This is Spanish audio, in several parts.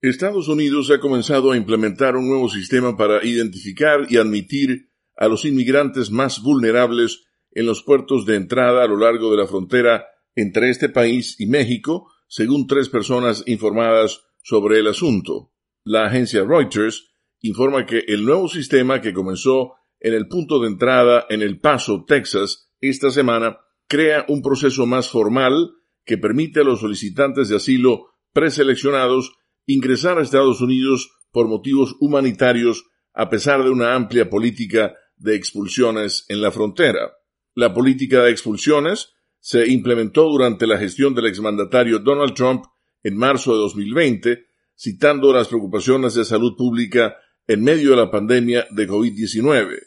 Estados Unidos ha comenzado a implementar un nuevo sistema para identificar y admitir a los inmigrantes más vulnerables en los puertos de entrada a lo largo de la frontera entre este país y México, según tres personas informadas sobre el asunto. La agencia Reuters informa que el nuevo sistema que comenzó en el punto de entrada en El Paso, Texas, esta semana, crea un proceso más formal que permite a los solicitantes de asilo preseleccionados ingresar a Estados Unidos por motivos humanitarios a pesar de una amplia política de expulsiones en la frontera. La política de expulsiones se implementó durante la gestión del exmandatario Donald Trump en marzo de 2020, citando las preocupaciones de salud pública en medio de la pandemia de COVID-19.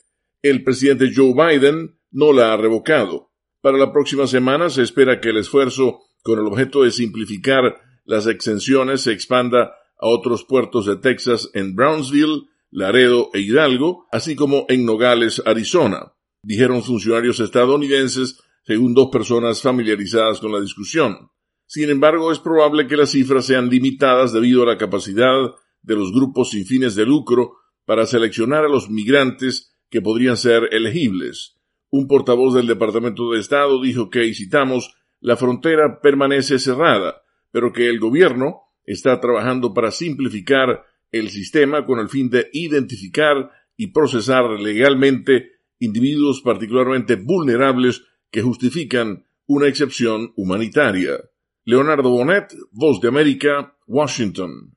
El presidente Joe Biden no la ha revocado. Para la próxima semana se espera que el esfuerzo con el objeto de simplificar las exenciones se expanda a otros puertos de Texas en Brownsville, Laredo e Hidalgo, así como en Nogales, Arizona, dijeron funcionarios estadounidenses según dos personas familiarizadas con la discusión. Sin embargo, es probable que las cifras sean limitadas debido a la capacidad de los grupos sin fines de lucro para seleccionar a los migrantes que podrían ser elegibles. Un portavoz del Departamento de Estado dijo que, y citamos, la frontera permanece cerrada, pero que el gobierno está trabajando para simplificar el sistema con el fin de identificar y procesar legalmente individuos particularmente vulnerables que justifican una excepción humanitaria. Leonardo Bonet, Voz de América, Washington.